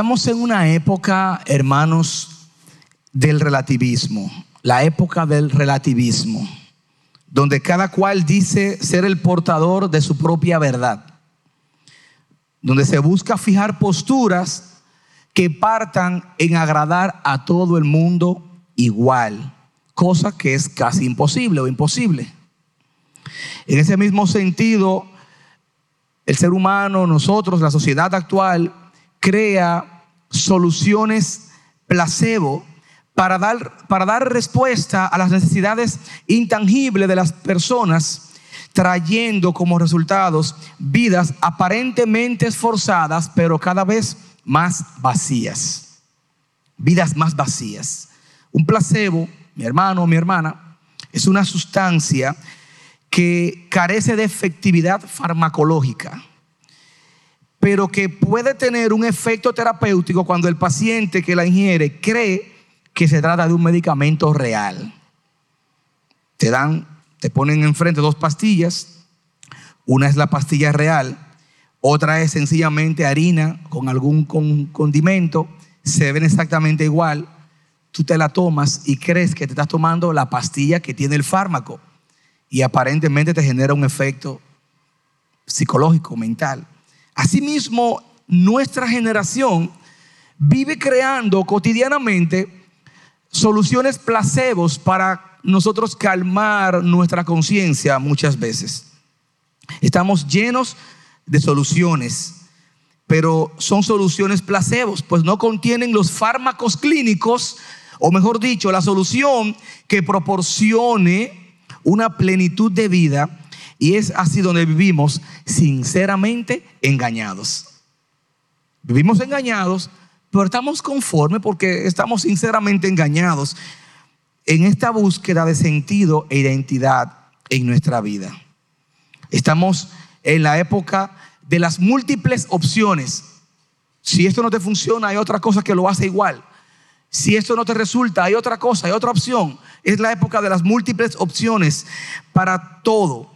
Estamos en una época, hermanos, del relativismo, la época del relativismo, donde cada cual dice ser el portador de su propia verdad, donde se busca fijar posturas que partan en agradar a todo el mundo igual, cosa que es casi imposible o imposible. En ese mismo sentido, el ser humano, nosotros, la sociedad actual, crea soluciones placebo para dar, para dar respuesta a las necesidades intangibles de las personas, trayendo como resultados vidas aparentemente esforzadas, pero cada vez más vacías. Vidas más vacías. Un placebo, mi hermano o mi hermana, es una sustancia que carece de efectividad farmacológica, pero que puede tener un efecto terapéutico cuando el paciente que la ingiere cree que se trata de un medicamento real. Te dan, te ponen enfrente dos pastillas, una es la pastilla real, otra es sencillamente harina con algún condimento, se ven exactamente igual, tú te la tomas y crees que te estás tomando la pastilla que tiene el fármaco y aparentemente te genera un efecto psicológico, mental. Asimismo, nuestra generación vive creando cotidianamente soluciones placebos para nosotros calmar nuestra conciencia muchas veces. Estamos llenos de soluciones, pero son soluciones placebos, pues no contienen los fármacos clínicos, o mejor dicho, la solución que proporcione una plenitud de vida y es así donde vivimos sinceramente engañados. Vivimos engañados, pero estamos conformes porque estamos sinceramente engañados en esta búsqueda de sentido e identidad en nuestra vida. Estamos en la época de las múltiples opciones. Si esto no te funciona, hay otra cosa que lo hace igual. Si esto no te resulta, hay otra cosa, hay otra opción. Es la época de las múltiples opciones para todo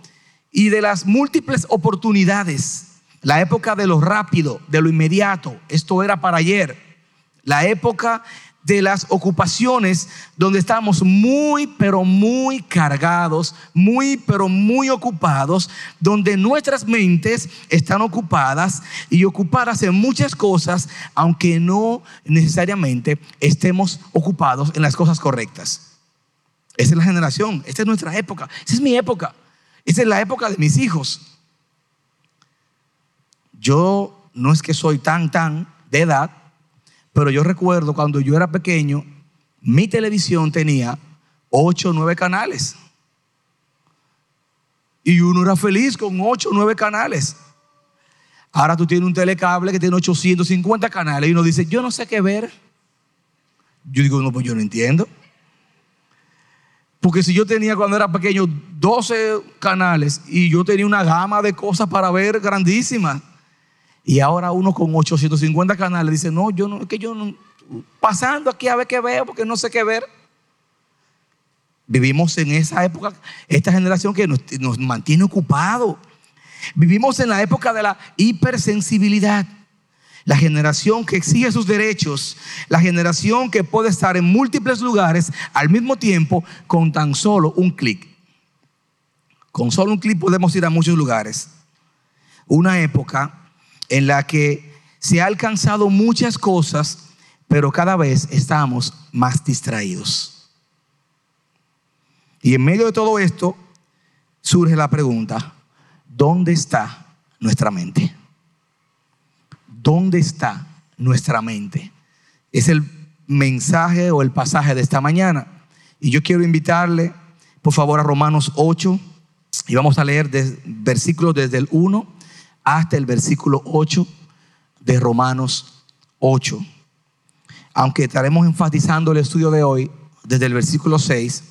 y de las múltiples oportunidades. La época de lo rápido, de lo inmediato. Esto era para ayer. La época de las ocupaciones donde estamos muy, pero muy cargados, muy, pero muy ocupados, donde nuestras mentes están ocupadas y ocupadas en muchas cosas, aunque no necesariamente estemos ocupados en las cosas correctas. Esa es la generación, esta es nuestra época, esa es mi época, esa es la época de mis hijos. Yo no es que soy tan, tan de edad, pero yo recuerdo cuando yo era pequeño, mi televisión tenía ocho o nueve canales. Y uno era feliz con ocho o nueve canales. Ahora tú tienes un telecable que tiene 850 canales y uno dice, yo no sé qué ver. Yo digo, no, pues yo no entiendo. Porque si yo tenía cuando era pequeño 12 canales y yo tenía una gama de cosas para ver grandísimas. Y ahora uno con 850 canales dice, no, yo no, es que yo no, pasando aquí a ver qué veo porque no sé qué ver. Vivimos en esa época, esta generación que nos, nos mantiene ocupados. Vivimos en la época de la hipersensibilidad. La generación que exige sus derechos, la generación que puede estar en múltiples lugares al mismo tiempo con tan solo un clic. Con solo un clic podemos ir a muchos lugares. Una época en la que se ha alcanzado muchas cosas, pero cada vez estamos más distraídos. Y en medio de todo esto surge la pregunta, ¿dónde está nuestra mente? ¿Dónde está nuestra mente? Es el mensaje o el pasaje de esta mañana. Y yo quiero invitarle, por favor, a Romanos 8, y vamos a leer versículos desde el 1 hasta el versículo 8 de Romanos 8. Aunque estaremos enfatizando el estudio de hoy desde el versículo 6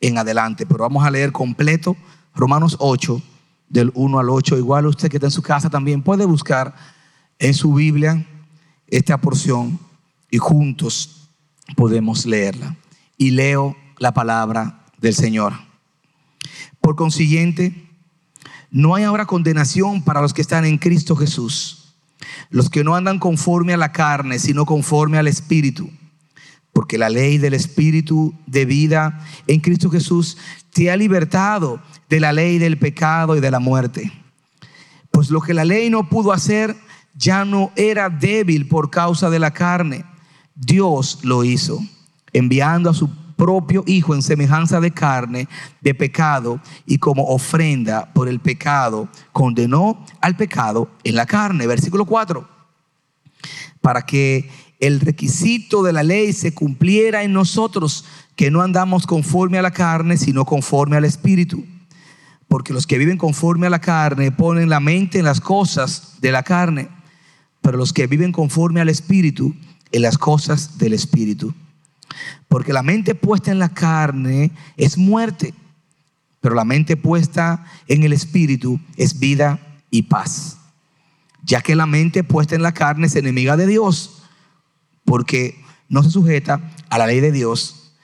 en adelante, pero vamos a leer completo Romanos 8 del 1 al 8. Igual usted que está en su casa también puede buscar en su Biblia esta porción y juntos podemos leerla. Y leo la palabra del Señor. Por consiguiente, no hay ahora condenación para los que están en Cristo Jesús, los que no andan conforme a la carne, sino conforme al Espíritu. Porque la ley del Espíritu de vida en Cristo Jesús te ha libertado de la ley del pecado y de la muerte. Pues lo que la ley no pudo hacer ya no era débil por causa de la carne. Dios lo hizo, enviando a su propio Hijo en semejanza de carne, de pecado, y como ofrenda por el pecado, condenó al pecado en la carne. Versículo 4. Para que el requisito de la ley se cumpliera en nosotros, que no andamos conforme a la carne, sino conforme al Espíritu. Porque los que viven conforme a la carne ponen la mente en las cosas de la carne, pero los que viven conforme al Espíritu, en las cosas del Espíritu. Porque la mente puesta en la carne es muerte, pero la mente puesta en el Espíritu es vida y paz. Ya que la mente puesta en la carne es enemiga de Dios, porque no se sujeta a la ley de Dios,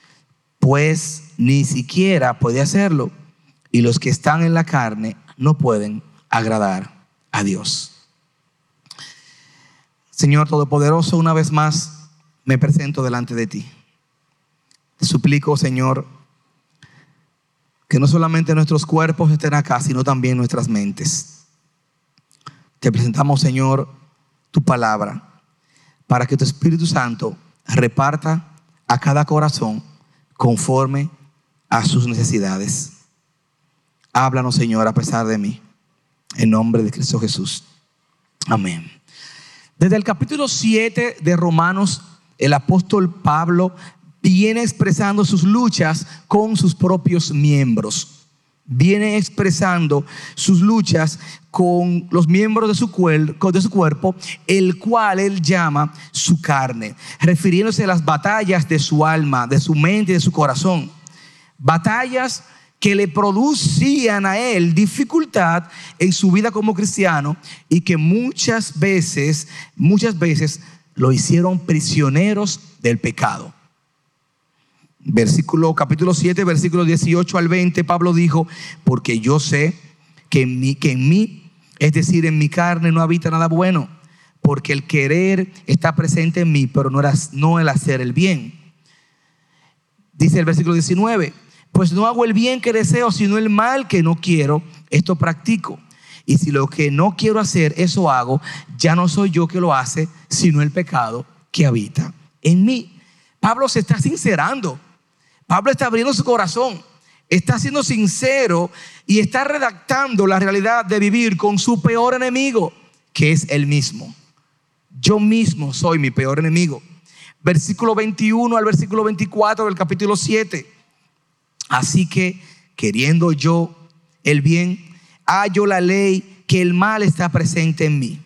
pues ni siquiera puede hacerlo. Y los que están en la carne no pueden agradar a Dios. Señor Todopoderoso, una vez más me presento delante de ti. Te suplico, Señor, que no solamente nuestros cuerpos estén acá, sino también nuestras mentes. Te presentamos, Señor, tu palabra, para que tu Espíritu Santo reparta a cada corazón conforme a sus necesidades. Háblanos, Señor, a pesar de mí. En nombre de Cristo Jesús. Amén. Desde el capítulo 7 de Romanos, el apóstol Pablo viene expresando sus luchas con sus propios miembros. Viene expresando sus luchas con los miembros de su, de su cuerpo, el cual él llama su carne, refiriéndose a las batallas de su alma, de su mente y de su corazón. Batallas que le producían a él dificultad en su vida como cristiano y que muchas veces, muchas veces lo hicieron prisioneros del pecado. Versículo capítulo 7, versículo 18 al 20, Pablo dijo, porque yo sé que en mí, que en mí, es decir, en mi carne no habita nada bueno, porque el querer está presente en mí, pero no, no el hacer el bien. Dice el versículo 19, pues no hago el bien que deseo, sino el mal que no quiero, esto practico. Y si lo que no quiero hacer, eso hago, ya no soy yo que lo hace, sino el pecado que habita en mí. Pablo se está sincerando. Pablo está abriendo su corazón. Está siendo sincero y está redactando la realidad de vivir con su peor enemigo, que es él mismo. Yo mismo soy mi peor enemigo. Versículo 21 al versículo 24 del capítulo 7. Así que, queriendo yo el bien, hallo la ley que el mal está presente en mí.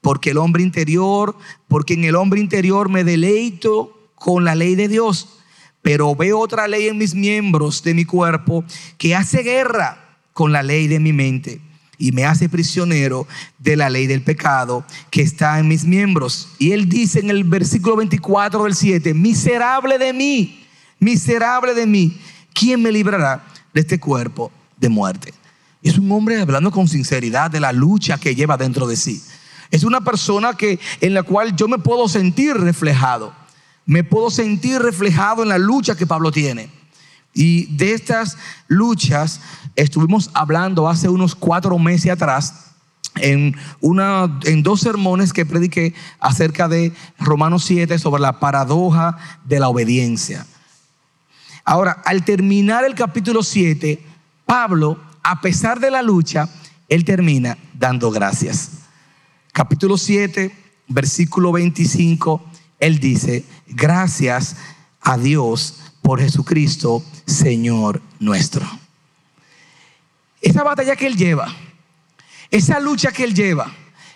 Porque el hombre interior, porque en el hombre interior me deleito con la ley de Dios, pero veo otra ley en mis miembros de mi cuerpo que hace guerra con la ley de mi mente y me hace prisionero de la ley del pecado que está en mis miembros. Y él dice en el versículo 24 del 7, miserable de mí, miserable de mí, ¿quién me librará de este cuerpo de muerte? Es un hombre hablando con sinceridad de la lucha que lleva dentro de sí. Es una persona que en la cual yo me puedo sentir reflejado. Me puedo sentir reflejado en la lucha que Pablo tiene. Y de estas luchas estuvimos hablando hace unos cuatro meses atrás en, una, en dos sermones que prediqué acerca de Romanos 7 sobre la paradoja de la obediencia. Ahora, al terminar el capítulo 7, Pablo, a pesar de la lucha, él termina dando gracias. Capítulo 7, versículo 25, él dice, gracias a Dios por Jesucristo, Señor nuestro. Esa batalla que él lleva, esa lucha que él lleva,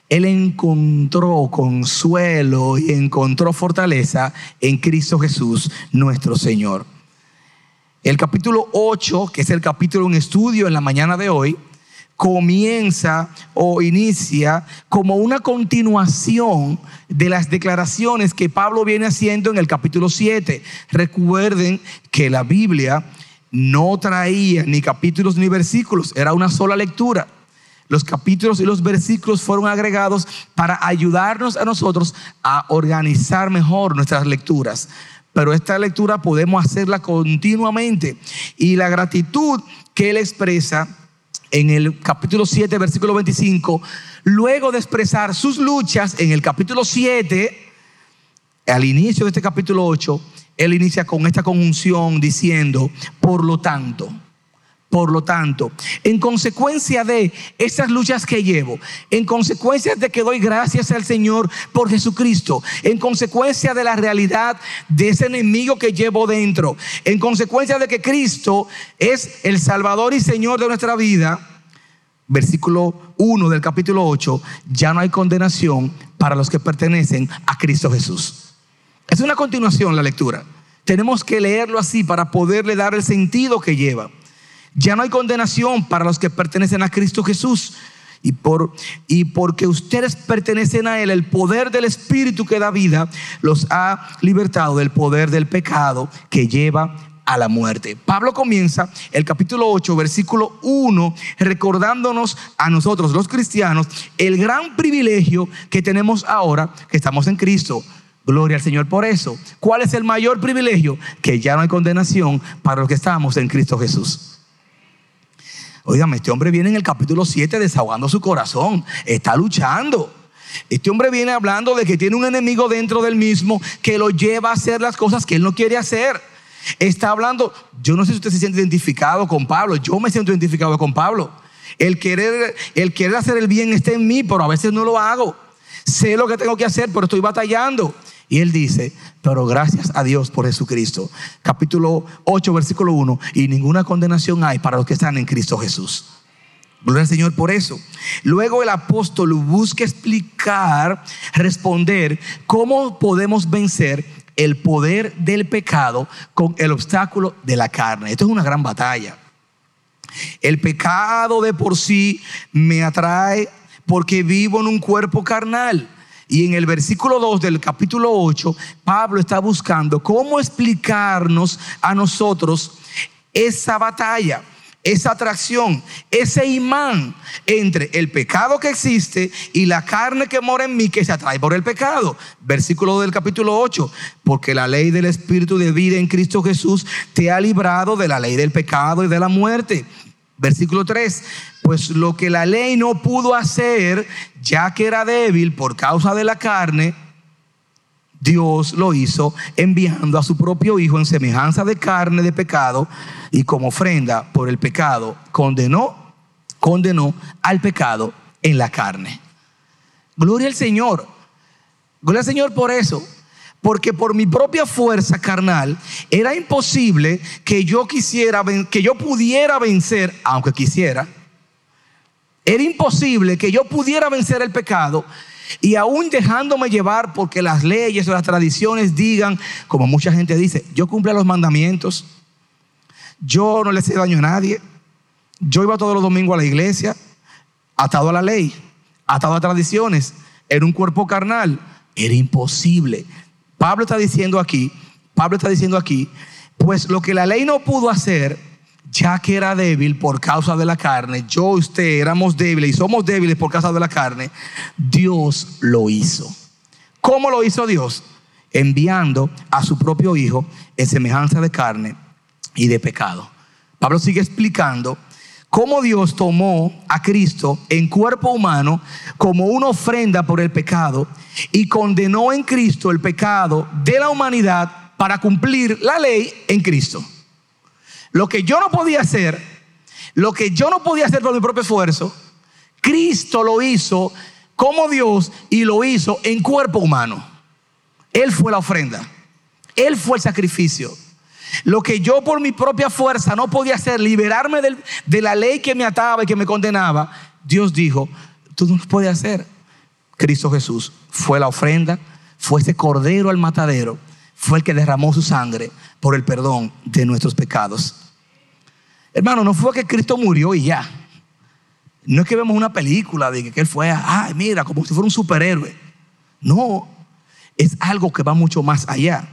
él encontró consuelo y encontró fortaleza en Cristo Jesús, nuestro Señor. El capítulo 8, que es el capítulo en estudio en la mañana de hoy, comienza o inicia como una continuación de las declaraciones que Pablo viene haciendo en el capítulo 7. Recuerden que la Biblia no traía ni capítulos ni versículos, era una sola lectura. los capítulos y los versículos fueron agregados para ayudarnos a nosotros a organizar mejor nuestras lecturas. Pero esta lectura podemos hacerla continuamente. Y la gratitud que él expresa en el capítulo 7, versículo 25, luego de expresar sus luchas en el capítulo 7, al inicio de este capítulo 8, él inicia con esta conjunción diciendo, por lo tanto, por lo tanto, en consecuencia de estas luchas que llevo, en consecuencia de que doy gracias al Señor por Jesucristo, en consecuencia de la realidad de ese enemigo que llevo dentro, en consecuencia de que Cristo es el Salvador y Señor de nuestra vida, versículo 1 del capítulo 8, ya no hay condenación para los que pertenecen a Cristo Jesús. Es una continuación la lectura. Tenemos que leerlo así para poderle dar el sentido que lleva. Ya no hay condenación para los que pertenecen a Cristo Jesús. Y, por, y porque ustedes pertenecen a Él, el poder del Espíritu que da vida los ha libertado del poder del pecado que lleva a la muerte. Pablo comienza el capítulo 8, versículo 1, recordándonos a nosotros los cristianos el gran privilegio que tenemos ahora que estamos en Cristo. Gloria al Señor por eso. ¿Cuál es el mayor privilegio? Que ya no hay condenación para los que estamos en Cristo Jesús. Oigan, este hombre viene en el capítulo 7 desahogando su corazón, está luchando. Este hombre viene hablando de que tiene un enemigo dentro del mismo que lo lleva a hacer las cosas que él no quiere hacer. Está hablando, yo no sé si usted se siente identificado con Pablo, yo me siento identificado con Pablo. El querer, el querer hacer el bien está en mí, pero a veces no lo hago. Sé lo que tengo que hacer, pero estoy batallando. Y él dice, pero gracias a Dios por Jesucristo. Capítulo 8, versículo 1. Y ninguna condenación hay para los que están en Cristo Jesús. Gloria al Señor por eso. Luego el apóstol busca explicar, responder cómo podemos vencer el poder del pecado con el obstáculo de la carne. Esto es una gran batalla. El pecado de por sí me atrae porque vivo en un cuerpo carnal. Y en el versículo 2 del capítulo 8, Pablo está buscando cómo explicarnos a nosotros esa batalla, esa atracción, ese imán entre el pecado que existe y la carne que mora en mí que se atrae por el pecado. Versículo del capítulo 8, porque la ley del Espíritu de vida en Cristo Jesús te ha librado de la ley del pecado y de la muerte. Versículo 3, pues lo que la ley no pudo hacer, ya que era débil por causa de la carne, Dios lo hizo enviando a su propio Hijo en semejanza de carne de pecado y como ofrenda por el pecado, condenó, condenó al pecado en la carne. Gloria al Señor. Gloria al Señor por eso. Porque por mi propia fuerza carnal era imposible que yo quisiera, que yo pudiera vencer, aunque quisiera. Era imposible que yo pudiera vencer el pecado y aún dejándome llevar porque las leyes o las tradiciones digan, como mucha gente dice, yo cumple los mandamientos, yo no le hice daño a nadie, yo iba todos los domingos a la iglesia, atado a la ley, atado a tradiciones, era un cuerpo carnal, era imposible. Pablo está diciendo aquí, Pablo está diciendo aquí, pues lo que la ley no pudo hacer, ya que era débil por causa de la carne, yo y usted éramos débiles y somos débiles por causa de la carne, Dios lo hizo. ¿Cómo lo hizo Dios? Enviando a su propio Hijo en semejanza de carne y de pecado. Pablo sigue explicando cómo Dios tomó a Cristo en cuerpo humano como una ofrenda por el pecado y condenó en Cristo el pecado de la humanidad para cumplir la ley en Cristo. Lo que yo no podía hacer, lo que yo no podía hacer por mi propio esfuerzo, Cristo lo hizo como Dios y lo hizo en cuerpo humano. Él fue la ofrenda. Él fue el sacrificio. Lo que yo por mi propia fuerza no podía hacer, liberarme de la ley que me ataba y que me condenaba, Dios dijo, tú no lo puedes hacer. Cristo Jesús fue la ofrenda, fue ese cordero al matadero, fue el que derramó su sangre por el perdón de nuestros pecados. Hermano, no fue que Cristo murió y ya. No es que vemos una película de que Él fue, ay, mira, como si fuera un superhéroe. No, es algo que va mucho más allá.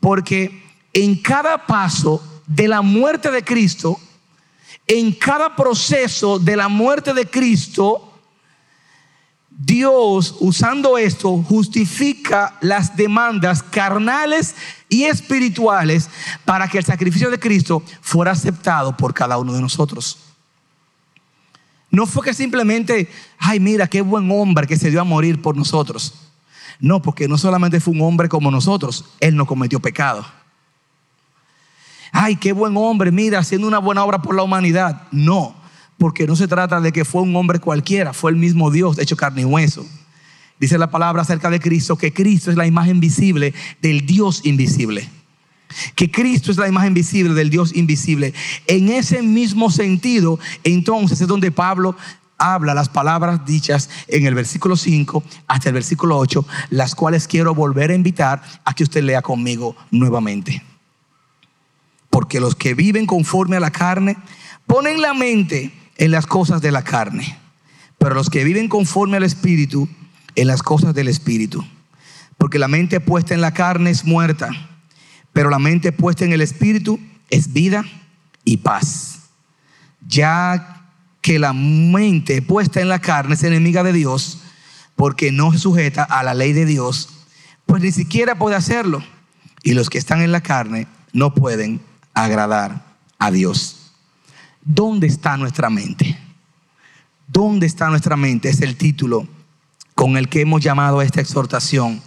Porque en cada paso de la muerte de Cristo, en cada proceso de la muerte de Cristo, Dios, usando esto, justifica las demandas carnales y espirituales para que el sacrificio de Cristo fuera aceptado por cada uno de nosotros. No fue que simplemente, ay, mira, qué buen hombre que se dio a morir por nosotros. No, porque no solamente fue un hombre como nosotros, él no cometió pecado. Ay, qué buen hombre, mira, haciendo una buena obra por la humanidad. No, porque no se trata de que fue un hombre cualquiera, fue el mismo Dios hecho carne y hueso. Dice la palabra acerca de Cristo que Cristo es la imagen visible del Dios invisible. Que Cristo es la imagen visible del Dios invisible. En ese mismo sentido, entonces es donde Pablo habla las palabras dichas en el versículo 5 hasta el versículo 8, las cuales quiero volver a invitar a que usted lea conmigo nuevamente. Porque los que viven conforme a la carne ponen la mente en las cosas de la carne, pero los que viven conforme al Espíritu, en las cosas del Espíritu. Porque la mente puesta en la carne es muerta, pero la mente puesta en el Espíritu es vida y paz. Ya que la mente puesta en la carne es enemiga de Dios, porque no se sujeta a la ley de Dios, pues ni siquiera puede hacerlo. Y los que están en la carne no pueden agradar a Dios. ¿Dónde está nuestra mente? ¿Dónde está nuestra mente? Es el título con el que hemos llamado a esta exhortación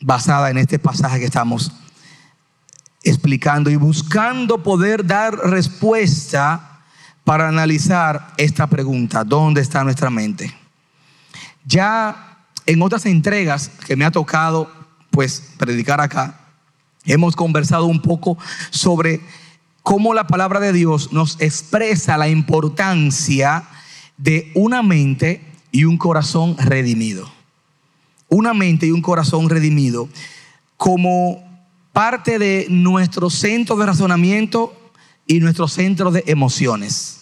basada en este pasaje que estamos explicando y buscando poder dar respuesta para analizar esta pregunta, ¿dónde está nuestra mente? Ya en otras entregas que me ha tocado pues predicar acá, hemos conversado un poco sobre cómo la palabra de Dios nos expresa la importancia de una mente y un corazón redimido. Una mente y un corazón redimido como parte de nuestro centro de razonamiento y nuestro centro de emociones.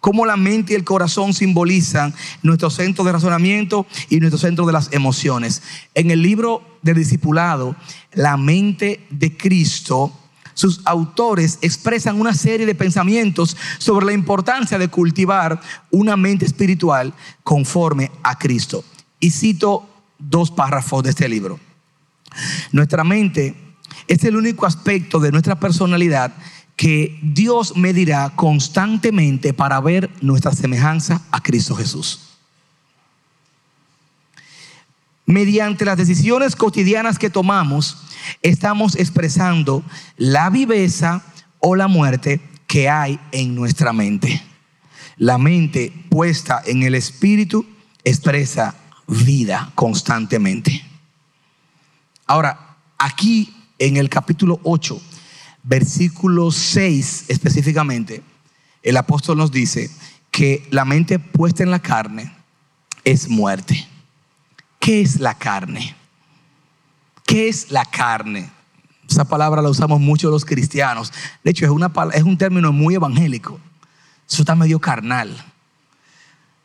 Cómo la mente y el corazón simbolizan nuestro centro de razonamiento y nuestro centro de las emociones. En el libro del discipulado, la mente de Cristo sus autores expresan una serie de pensamientos sobre la importancia de cultivar una mente espiritual conforme a Cristo. Y cito dos párrafos de este libro. Nuestra mente es el único aspecto de nuestra personalidad que Dios medirá constantemente para ver nuestra semejanza a Cristo Jesús. Mediante las decisiones cotidianas que tomamos, estamos expresando la viveza o la muerte que hay en nuestra mente. La mente puesta en el espíritu expresa vida constantemente. Ahora, aquí en el capítulo 8, versículo 6 específicamente, el apóstol nos dice que la mente puesta en la carne es muerte. ¿Qué es la carne? ¿Qué es la carne? Esa palabra la usamos mucho los cristianos. De hecho, es, una, es un término muy evangélico. Eso está medio carnal.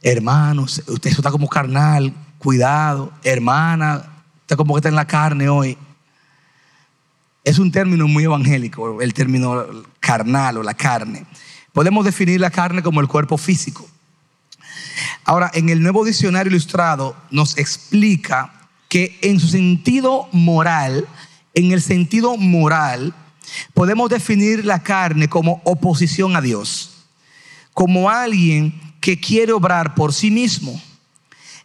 Hermanos, usted está como carnal. Cuidado, hermana, está como que está en la carne hoy. Es un término muy evangélico, el término carnal o la carne. Podemos definir la carne como el cuerpo físico. Ahora, en el nuevo diccionario ilustrado nos explica que en su sentido moral, en el sentido moral, podemos definir la carne como oposición a Dios, como alguien que quiere obrar por sí mismo.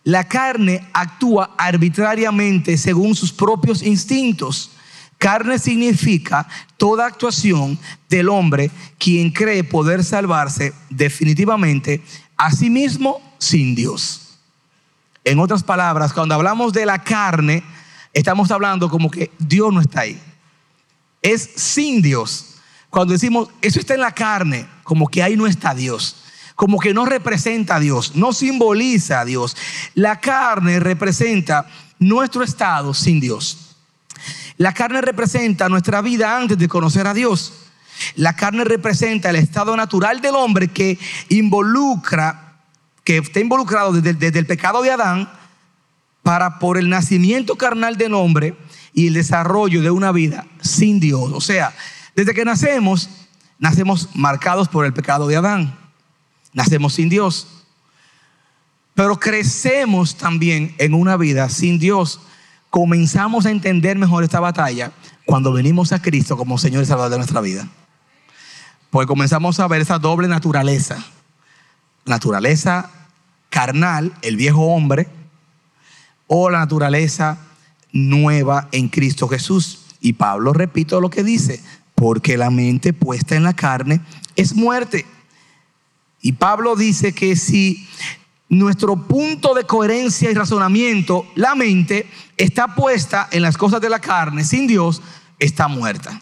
La carne actúa arbitrariamente según sus propios instintos. Carne significa toda actuación del hombre quien cree poder salvarse definitivamente a sí mismo sin Dios. En otras palabras, cuando hablamos de la carne, estamos hablando como que Dios no está ahí. Es sin Dios. Cuando decimos, eso está en la carne, como que ahí no está Dios. Como que no representa a Dios, no simboliza a Dios. La carne representa nuestro estado sin Dios. La carne representa nuestra vida antes de conocer a Dios. La carne representa el estado natural del hombre que involucra que está involucrado desde, el pecado de Adán para por el nacimiento carnal del hombre y el desarrollo de una vida sin Dios. O sea, desde que nacemos, nacemos marcados por el pecado de Adán. Nacemos sin Dios. Pero crecemos también en una vida sin Dios. Comenzamos a entender mejor esta batalla cuando venimos a Cristo como Señor y Salvador de nuestra vida. Pues comenzamos a ver esa doble naturaleza. Naturaleza carnal, el viejo hombre, o la naturaleza nueva en Cristo Jesús. Y Pablo repito lo que dice, porque la mente puesta en la carne es muerte. Y Pablo dice que si nuestro punto de coherencia y razonamiento, la mente, está puesta en las cosas de la carne, sin Dios, está muerta.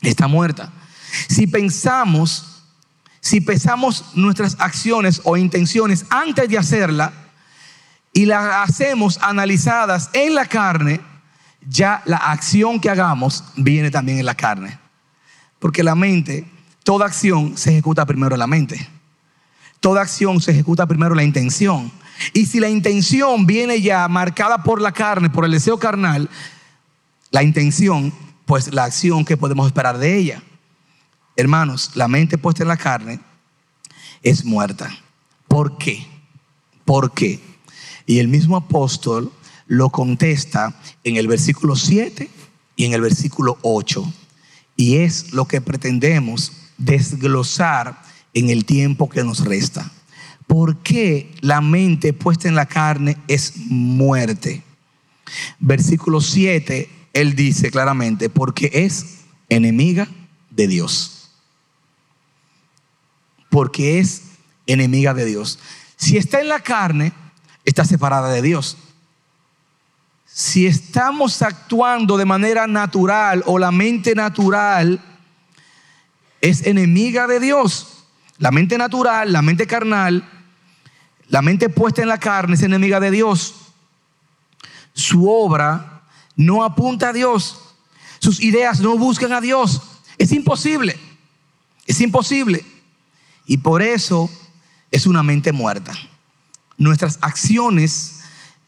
Está muerta. Si pensamos, si pensamos nuestras acciones o intenciones antes de hacerla y las hacemos analizadas en la carne, ya la acción que hagamos viene también en la carne. Porque la mente, toda acción se ejecuta primero en la mente. Toda acción se ejecuta primero la intención. Y si la intención viene ya marcada por la carne, por el deseo carnal, la intención, pues la acción que podemos esperar de ella. Hermanos, la mente puesta en la carne es muerta. ¿Por qué? ¿Por qué? Y el mismo apóstol lo contesta en el versículo 7 y en el versículo 8. Y es lo que pretendemos desglosar en el tiempo que nos resta. ¿Por qué la mente puesta en la carne es muerte? Versículo 7, él dice claramente, porque es enemiga de Dios. Porque es enemiga de Dios. Si está en la carne, está separada de Dios. Si estamos actuando de manera natural o la mente natural es enemiga de Dios. La mente natural, la mente carnal, la mente puesta en la carne es enemiga de Dios. Su obra no apunta a Dios. Sus ideas no buscan a Dios. Es imposible. Es imposible. Y por eso es una mente muerta. Nuestras acciones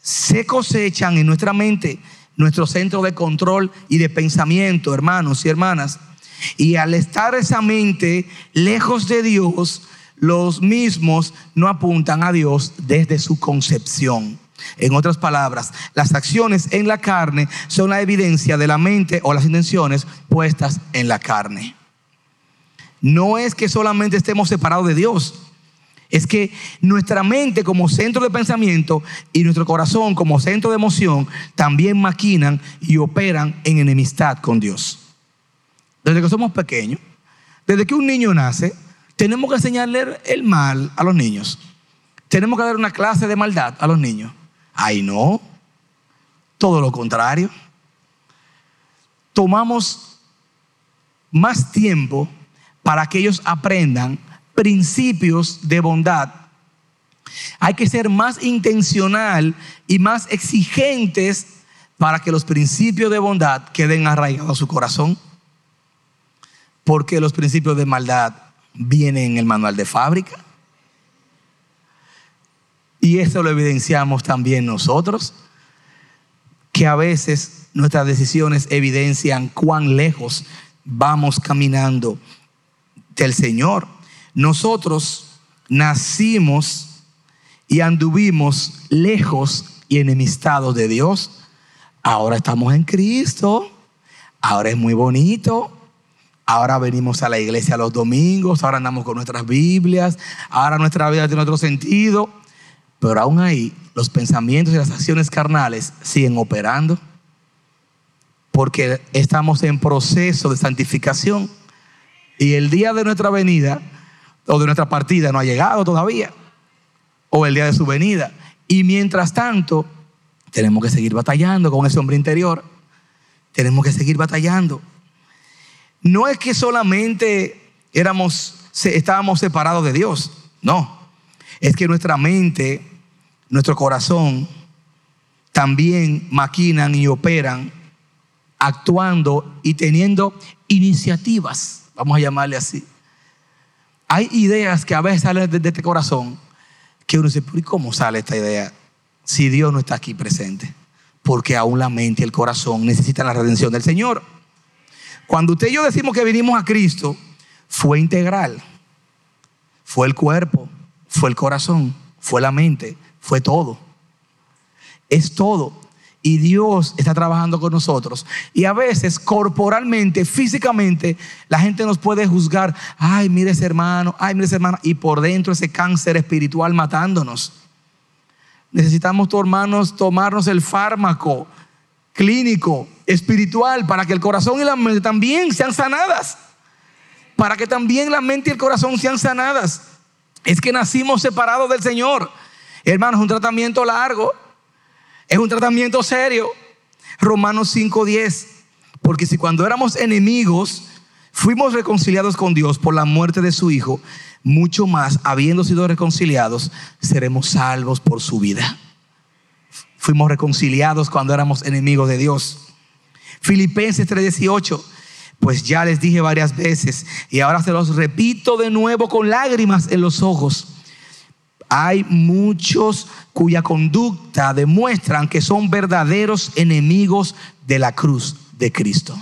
se cosechan en nuestra mente, nuestro centro de control y de pensamiento, hermanos y hermanas. Y al estar esa mente lejos de Dios, los mismos no apuntan a Dios desde su concepción. En otras palabras, las acciones en la carne son la evidencia de la mente o las intenciones puestas en la carne. No es que solamente estemos separados de Dios, es que nuestra mente como centro de pensamiento y nuestro corazón como centro de emoción también maquinan y operan en enemistad con Dios desde que somos pequeños, desde que un niño nace, tenemos que enseñarle el mal a los niños. Tenemos que dar una clase de maldad a los niños. Ay, no. Todo lo contrario. Tomamos más tiempo para que ellos aprendan principios de bondad. Hay que ser más intencional y más exigentes para que los principios de bondad queden arraigados a su corazón. Porque los principios de maldad vienen en el manual de fábrica. Y eso lo evidenciamos también nosotros, que a veces nuestras decisiones evidencian cuán lejos vamos caminando del Señor. Nosotros nacimos y anduvimos lejos y enemistados de Dios. Ahora estamos en Cristo. Ahora es muy bonito. Ahora venimos a la iglesia los domingos, ahora andamos con nuestras Biblias, ahora nuestra vida tiene otro sentido. Pero aún ahí los pensamientos y las acciones carnales siguen operando porque estamos en proceso de santificación y el día de nuestra venida o de nuestra partida no ha llegado todavía o el día de su venida. Y mientras tanto, tenemos que seguir batallando con ese hombre interior. Tenemos que seguir batallando no es que solamente éramos, estábamos separados de Dios, no. Es que nuestra mente, nuestro corazón, también maquinan y operan actuando y teniendo iniciativas, vamos a llamarle así. Hay ideas que a veces salen de este corazón que uno dice, ¿y cómo sale esta idea si Dios no está aquí presente? Porque aún la mente y el corazón necesitan la redención del Señor. Cuando usted y yo decimos que vinimos a Cristo, fue integral. Fue el cuerpo, fue el corazón, fue la mente, fue todo. Es todo. Y Dios está trabajando con nosotros. Y a veces, corporalmente, físicamente, la gente nos puede juzgar. Ay, mire ese hermano, ay, mire ese hermano. Y por dentro ese cáncer espiritual matándonos. Necesitamos, hermanos, tomarnos el fármaco clínico, espiritual, para que el corazón y la mente también sean sanadas. Para que también la mente y el corazón sean sanadas. Es que nacimos separados del Señor. Hermanos, es un tratamiento largo. Es un tratamiento serio. Romanos 5:10. Porque si cuando éramos enemigos fuimos reconciliados con Dios por la muerte de su Hijo, mucho más, habiendo sido reconciliados, seremos salvos por su vida. Fuimos reconciliados cuando éramos enemigos de Dios. Filipenses 3:18. Pues ya les dije varias veces y ahora se los repito de nuevo con lágrimas en los ojos hay muchos cuya conducta demuestran que son verdaderos enemigos de la cruz de Cristo.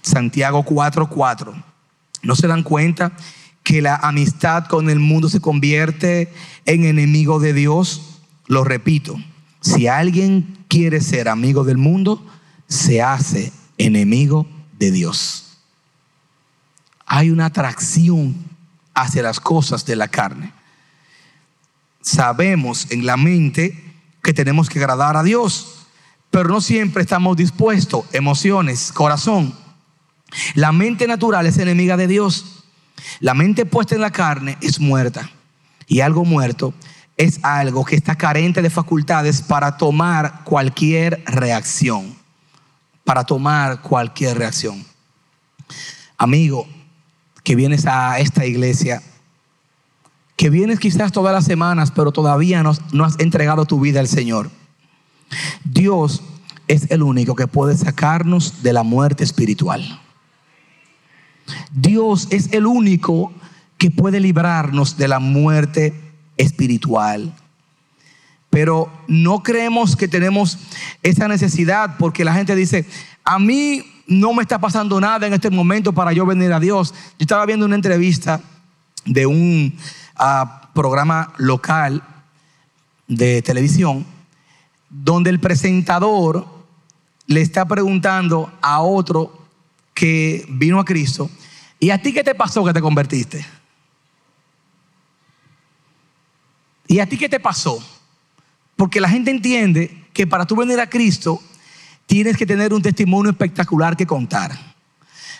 Santiago 4:4. ¿No se dan cuenta que la amistad con el mundo se convierte en enemigo de Dios? Lo repito, si alguien quiere ser amigo del mundo, se hace enemigo de Dios. Hay una atracción hacia las cosas de la carne. Sabemos en la mente que tenemos que agradar a Dios, pero no siempre estamos dispuestos, emociones, corazón. La mente natural es enemiga de Dios. La mente puesta en la carne es muerta. Y algo muerto es algo que está carente de facultades para tomar cualquier reacción. Para tomar cualquier reacción. Amigo, que vienes a esta iglesia, que vienes quizás todas las semanas, pero todavía no, has entregado tu vida al Señor. Dios es el único que puede sacarnos de la muerte espiritual. Dios es el único que puede librarnos de la muerte espiritual. Pero no creemos que tenemos esa necesidad porque la gente dice, a mí no me está pasando nada en este momento para yo venir a Dios. Yo estaba viendo una entrevista de un ah, programa local de televisión donde el presentador le está preguntando a otro que vino a Cristo, ¿y a ti qué te pasó que te convertiste? ¿Y a ti qué te pasó? Porque la gente entiende que para tú venir a Cristo tienes que tener un testimonio espectacular que contar.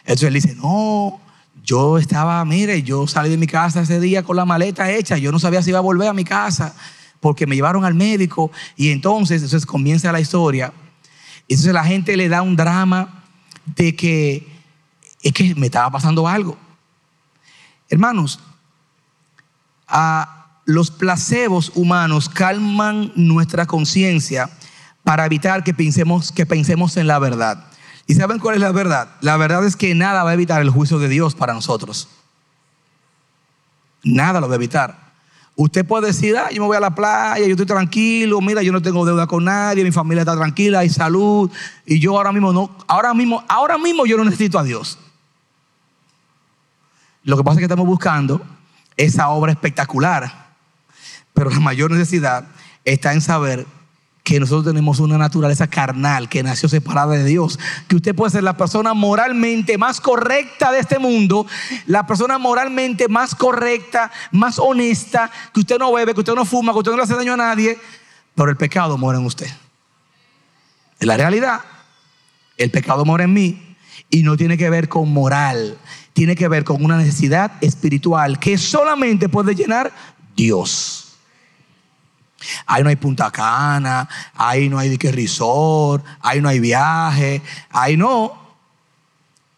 Entonces él dice, no, yo estaba, mire, yo salí de mi casa ese día con la maleta hecha, yo no sabía si iba a volver a mi casa porque me llevaron al médico y entonces, entonces comienza la historia. Entonces la gente le da un drama de que es que me estaba pasando algo. Hermanos, a los placebos humanos calman nuestra conciencia para evitar que pensemos, que pensemos en la verdad. ¿Y saben cuál es la verdad? La verdad es que nada va a evitar el juicio de Dios para nosotros. Nada lo va a evitar. Usted puede decir, ah, yo me voy a la playa, yo estoy tranquilo, mira, yo no tengo deuda con nadie, mi familia está tranquila, hay salud, y yo ahora mismo no, ahora mismo, ahora mismo yo no necesito a Dios. Lo que pasa es que estamos buscando esa obra espectacular, pero la mayor necesidad está en saber que nosotros tenemos una naturaleza carnal que nació separada de Dios, que usted puede ser la persona moralmente más correcta de este mundo, la persona moralmente más correcta, más honesta, que usted no bebe, que usted no fuma, que usted no le hace daño a nadie, pero el pecado mora en usted. En la realidad, el pecado mora en mí y no tiene que ver con moral, tiene que ver con una necesidad espiritual que solamente puede llenar Dios. Ahí no hay Punta Cana, ahí no hay dique resort, ahí no hay viaje, ahí no.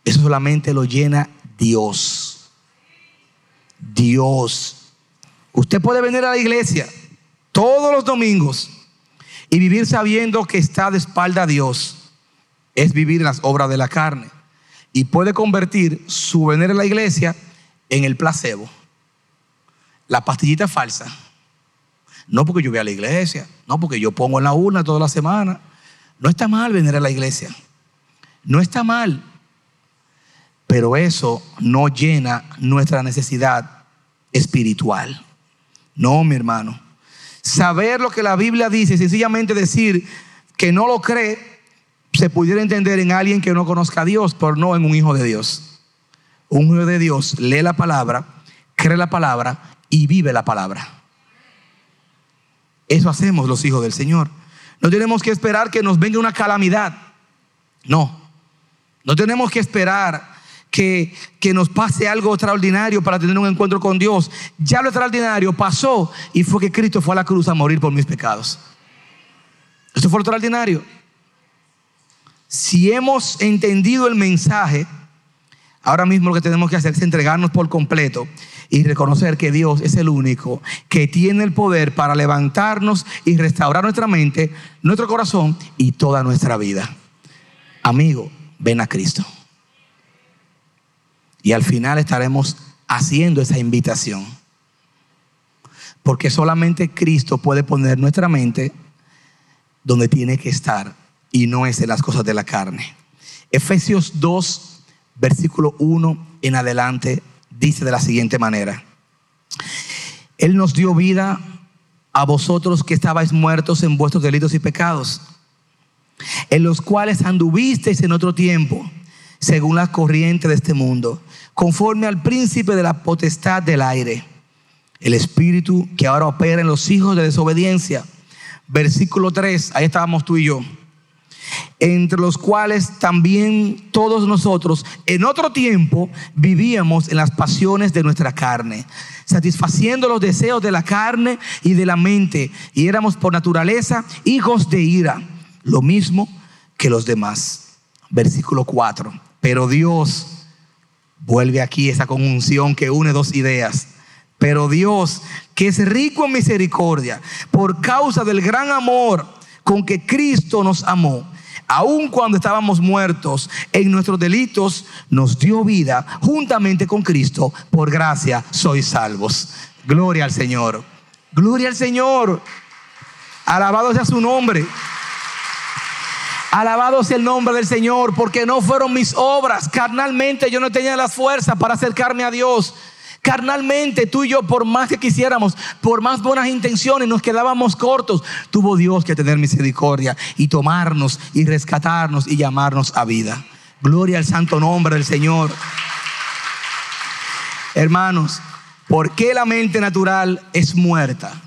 Eso solamente lo llena Dios. Dios. Usted puede venir a la iglesia todos los domingos y vivir sabiendo que está de espalda a Dios. Es vivir las obras de la carne. Y puede convertir su venir a la iglesia en el placebo. La pastillita falsa no porque yo voy a la iglesia, no porque yo pongo en la urna toda la semana. No está mal venir a la iglesia. No está mal. pero eso no llena nuestra necesidad espiritual. No, mi hermano. Saber lo que la Biblia dice, sencillamente decir que no lo cree, se pudiera entender en alguien que no conozca a Dios, pero no en un hijo de Dios. Un hijo de Dios lee la palabra, cree la palabra y vive la palabra. Eso hacemos los hijos del Señor. No tenemos que esperar que nos venga una calamidad. No. No tenemos que esperar que, que, nos pase algo extraordinario para tener un encuentro con Dios. Ya lo extraordinario pasó y fue que Cristo fue a la cruz a morir por mis pecados. Esto fue lo extraordinario. Si hemos entendido el mensaje, ahora mismo lo que tenemos que hacer es entregarnos por completo y reconocer que Dios es el único que tiene el poder para levantarnos y restaurar nuestra mente, nuestro corazón y toda nuestra vida. Amigo, ven a Cristo. Y al final estaremos haciendo esa invitación. Porque solamente Cristo puede poner nuestra mente donde tiene que estar y no es en las cosas de la carne. Efesios 2, versículo 1 en adelante, dice de la siguiente manera. Él nos dio vida a vosotros que estabais muertos en vuestros delitos y pecados, en los cuales anduvisteis en otro tiempo, según la corriente de este mundo conforme al príncipe de la potestad del aire, el espíritu que ahora opera en los hijos de desobediencia. Versículo 3, ahí estábamos tú y yo. Entre los cuales también todos nosotros en otro tiempo vivíamos en las pasiones de nuestra carne, satisfaciendo los deseos de la carne y de la mente, y éramos por naturaleza hijos de ira, lo mismo que los demás. Versículo 4. Pero Dios, Vuelve aquí esa conjunción que une dos ideas. Pero Dios, que es rico en misericordia, por causa del gran amor con que Cristo nos amó, aun cuando estábamos muertos en nuestros delitos, nos dio vida juntamente con Cristo. Por gracia sois salvos. Gloria al Señor. Gloria al Señor. Alabado sea su nombre. Alabado sea el nombre del Señor, porque no fueron mis obras. Carnalmente yo no tenía las fuerzas para acercarme a Dios. Carnalmente tú y yo, por más que quisiéramos, por más buenas intenciones, nos quedábamos cortos. Tuvo Dios que tener misericordia y tomarnos y rescatarnos y llamarnos a vida. Gloria al santo nombre del Señor. Hermanos, ¿por qué la mente natural es muerta?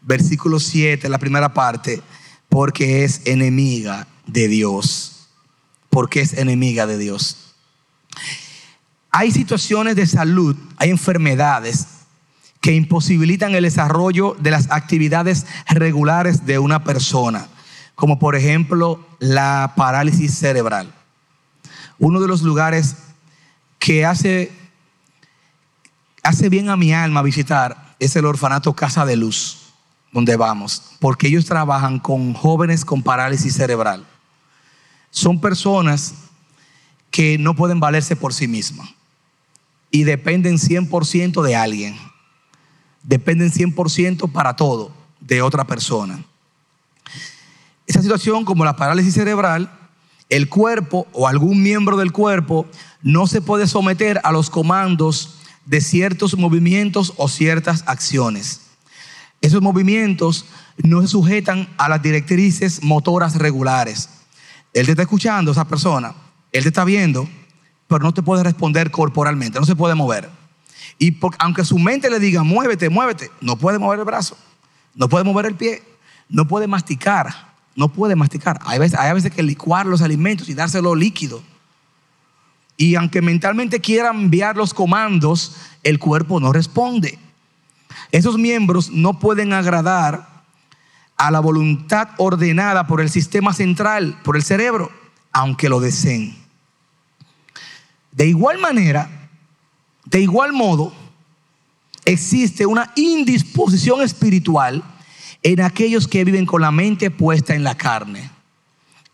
Versículo 7, la primera parte, porque es enemiga de Dios, porque es enemiga de Dios. Hay situaciones de salud, hay enfermedades que imposibilitan el desarrollo de las actividades regulares de una persona, como por ejemplo la parálisis cerebral. Uno de los lugares que hace, hace bien a mi alma visitar es el orfanato Casa de Luz, donde vamos, porque ellos trabajan con jóvenes con parálisis cerebral son personas que no pueden valerse por sí mismas y dependen 100% de alguien. Dependen 100% para todo de otra persona. Esa situación, como la parálisis cerebral, el cuerpo o algún miembro del cuerpo no se puede someter a los comandos de ciertos movimientos o ciertas acciones. Esos movimientos no se sujetan a las directrices motoras regulares. Él te está escuchando, esa persona, él te está viendo, pero no te puede responder corporalmente, no se puede mover. Y aunque su mente le diga, muévete, muévete, no puede mover el brazo, no puede mover el pie, no puede masticar, no puede masticar. Hay veces, hay veces que licuar los alimentos y dárselo líquido. Y aunque mentalmente quiera enviar los comandos, el cuerpo no responde. Esos miembros no pueden agradar a la voluntad ordenada por el sistema central, por el cerebro, aunque lo deseen. De igual manera, de igual modo, existe una indisposición espiritual en aquellos que viven con la mente puesta en la carne.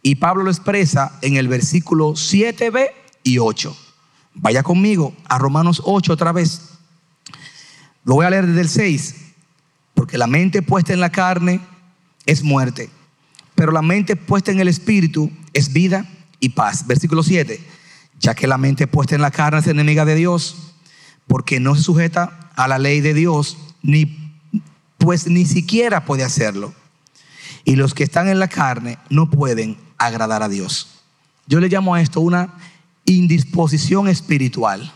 Y Pablo lo expresa en el versículo 7b y 8. Vaya conmigo a Romanos 8 otra vez. Lo voy a leer desde el 6. Porque la mente puesta en la carne es muerte, pero la mente puesta en el Espíritu es vida y paz. Versículo 7. Ya que la mente puesta en la carne es enemiga de Dios, porque no se sujeta a la ley de Dios, ni pues ni siquiera puede hacerlo. Y los que están en la carne no pueden agradar a Dios. Yo le llamo a esto una indisposición espiritual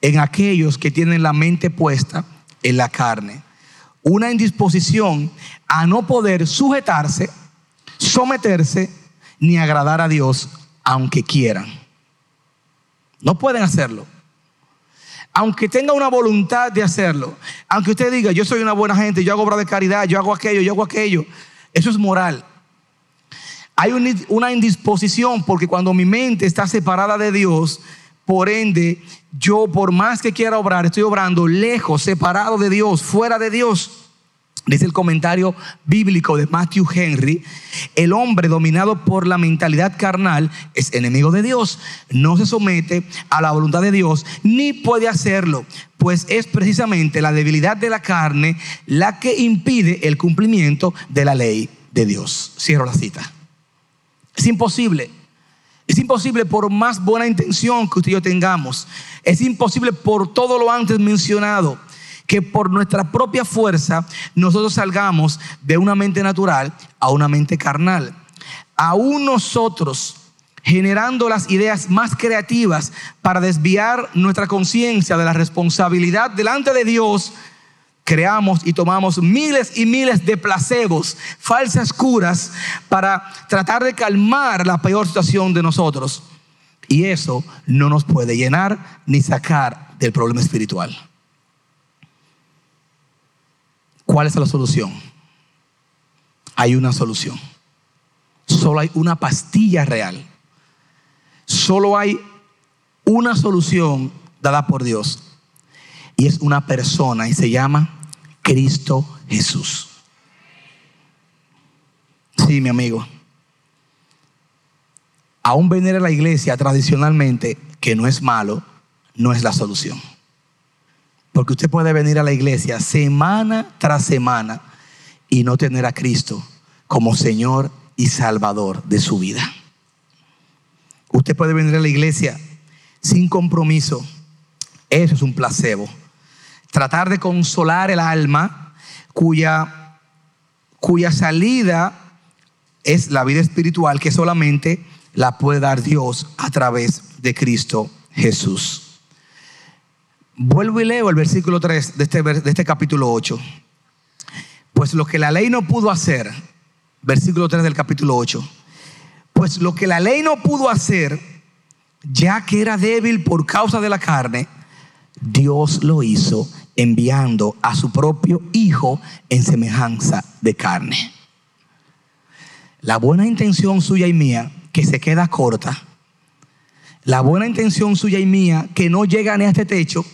en aquellos que tienen la mente puesta en la carne. Una indisposición a no poder sujetarse, someterse, ni agradar a Dios, aunque quieran. No pueden hacerlo. Aunque tenga una voluntad de hacerlo, aunque usted diga, yo soy una buena gente, yo hago obra de caridad, yo hago aquello, yo hago aquello, eso es moral. Hay una indisposición porque cuando mi mente está separada de Dios, por ende, yo por más que quiera obrar, estoy obrando lejos, separado de Dios, fuera de Dios. Dice el comentario bíblico de Matthew Henry, el hombre dominado por la mentalidad carnal es enemigo de Dios, no se somete a la voluntad de Dios, ni puede hacerlo, pues es precisamente la debilidad de la carne la que impide el cumplimiento de la ley de Dios. Cierro la cita. Es imposible. Es imposible por más buena intención que usted y yo tengamos. Es imposible por todo lo antes mencionado que por nuestra propia fuerza nosotros salgamos de una mente natural a una mente carnal. Aún nosotros generando las ideas más creativas para desviar nuestra conciencia de la responsabilidad delante de Dios, creamos y tomamos miles y miles de placebos, falsas curas, para tratar de calmar la peor situación de nosotros. Y eso no nos puede llenar ni sacar del problema espiritual. ¿Cuál es la solución? Hay una solución. Solo hay una pastilla real. Solo hay una solución dada por Dios. Y es una persona y se llama Cristo Jesús. Sí, mi amigo. Aún venir a la iglesia tradicionalmente, que no es malo, no es la solución. Porque usted puede venir a la iglesia semana tras semana y no tener a Cristo como Señor y Salvador de su vida. Usted puede venir a la iglesia sin compromiso. Eso es un placebo. Tratar de consolar el alma cuya, cuya salida es la vida espiritual que solamente la puede dar Dios a través de Cristo Jesús. Vuelvo y leo el versículo 3 de este, de este capítulo 8. Pues lo que la ley no pudo hacer, versículo 3 del capítulo 8, pues lo que la ley no pudo hacer, ya que era débil por causa de la carne, Dios lo hizo enviando a su propio Hijo en semejanza de carne. La buena intención suya y mía, que se queda corta, la buena intención suya y mía, que no llega ni a este techo,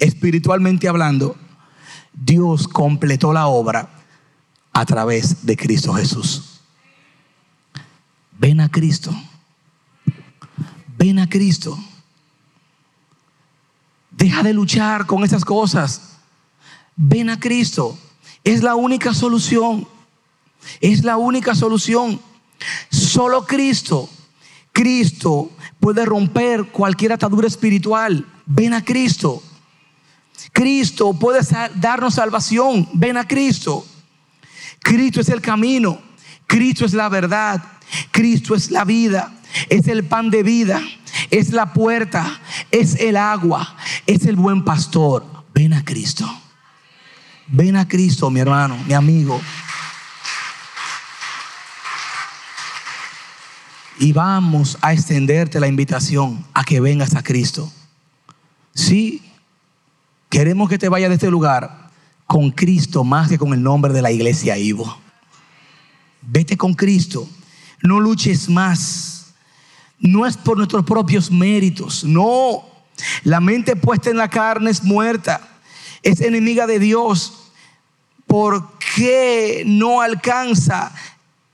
espiritualmente hablando, Dios completó la obra a través de Cristo Jesús. Ven a Cristo. Ven a Cristo. Deja de luchar con esas cosas. Ven a Cristo. Es la única solución. Es la única solución. Solo Cristo. Cristo puede romper cualquier atadura espiritual. Ven a Cristo. Cristo puede darnos salvación. Ven a Cristo. Cristo es el camino. Cristo es la verdad. Cristo es la vida. Es el pan de vida. Es la puerta. Es el agua. Es el buen pastor. Ven a Cristo. Ven a Cristo, mi hermano, mi amigo. Y vamos a extenderte la invitación a que vengas a Cristo. Sí, Queremos que te vayas de este lugar con Cristo más que con el nombre de la iglesia Ivo. Vete con Cristo. No luches más. No es por nuestros propios méritos. No. La mente puesta en la carne es muerta. Es enemiga de Dios. ¿Por qué no alcanza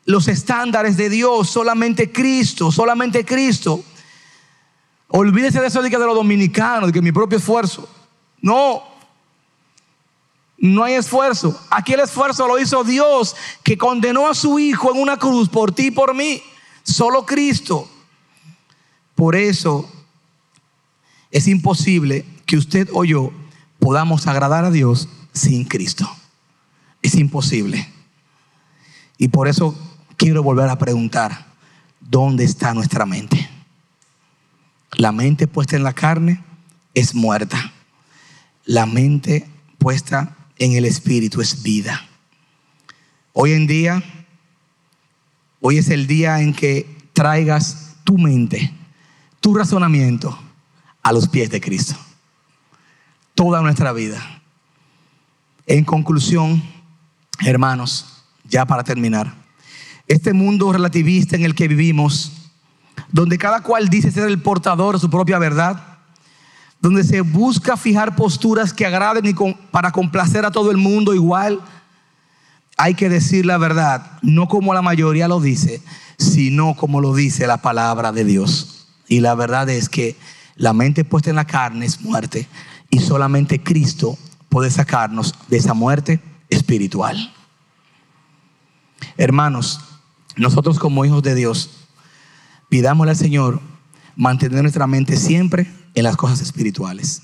los estándares de Dios? Solamente Cristo. Solamente Cristo. Olvídese de eso de de los dominicanos, de que mi propio esfuerzo. No, no hay esfuerzo. Aquí el esfuerzo lo hizo Dios que condenó a su Hijo en una cruz por ti y por mí. Solo Cristo. Por eso es imposible que usted o yo podamos agradar a Dios sin Cristo. Es imposible. Y por eso quiero volver a preguntar, ¿dónde está nuestra mente? La mente puesta en la carne es muerta. La mente puesta en el espíritu es vida. Hoy en día, hoy es el día en que traigas tu mente, tu razonamiento a los pies de Cristo. Toda nuestra vida. En conclusión, hermanos, ya para terminar, este mundo relativista en el que vivimos, donde cada cual dice ser el portador de su propia verdad, donde se busca fijar posturas que agraden y para complacer a todo el mundo igual, hay que decir la verdad, no como la mayoría lo dice, sino como lo dice la palabra de Dios. Y la verdad es que la mente puesta en la carne es muerte y solamente Cristo puede sacarnos de esa muerte espiritual. Hermanos, nosotros como hijos de Dios, pidámosle al Señor mantener nuestra mente siempre en las cosas espirituales.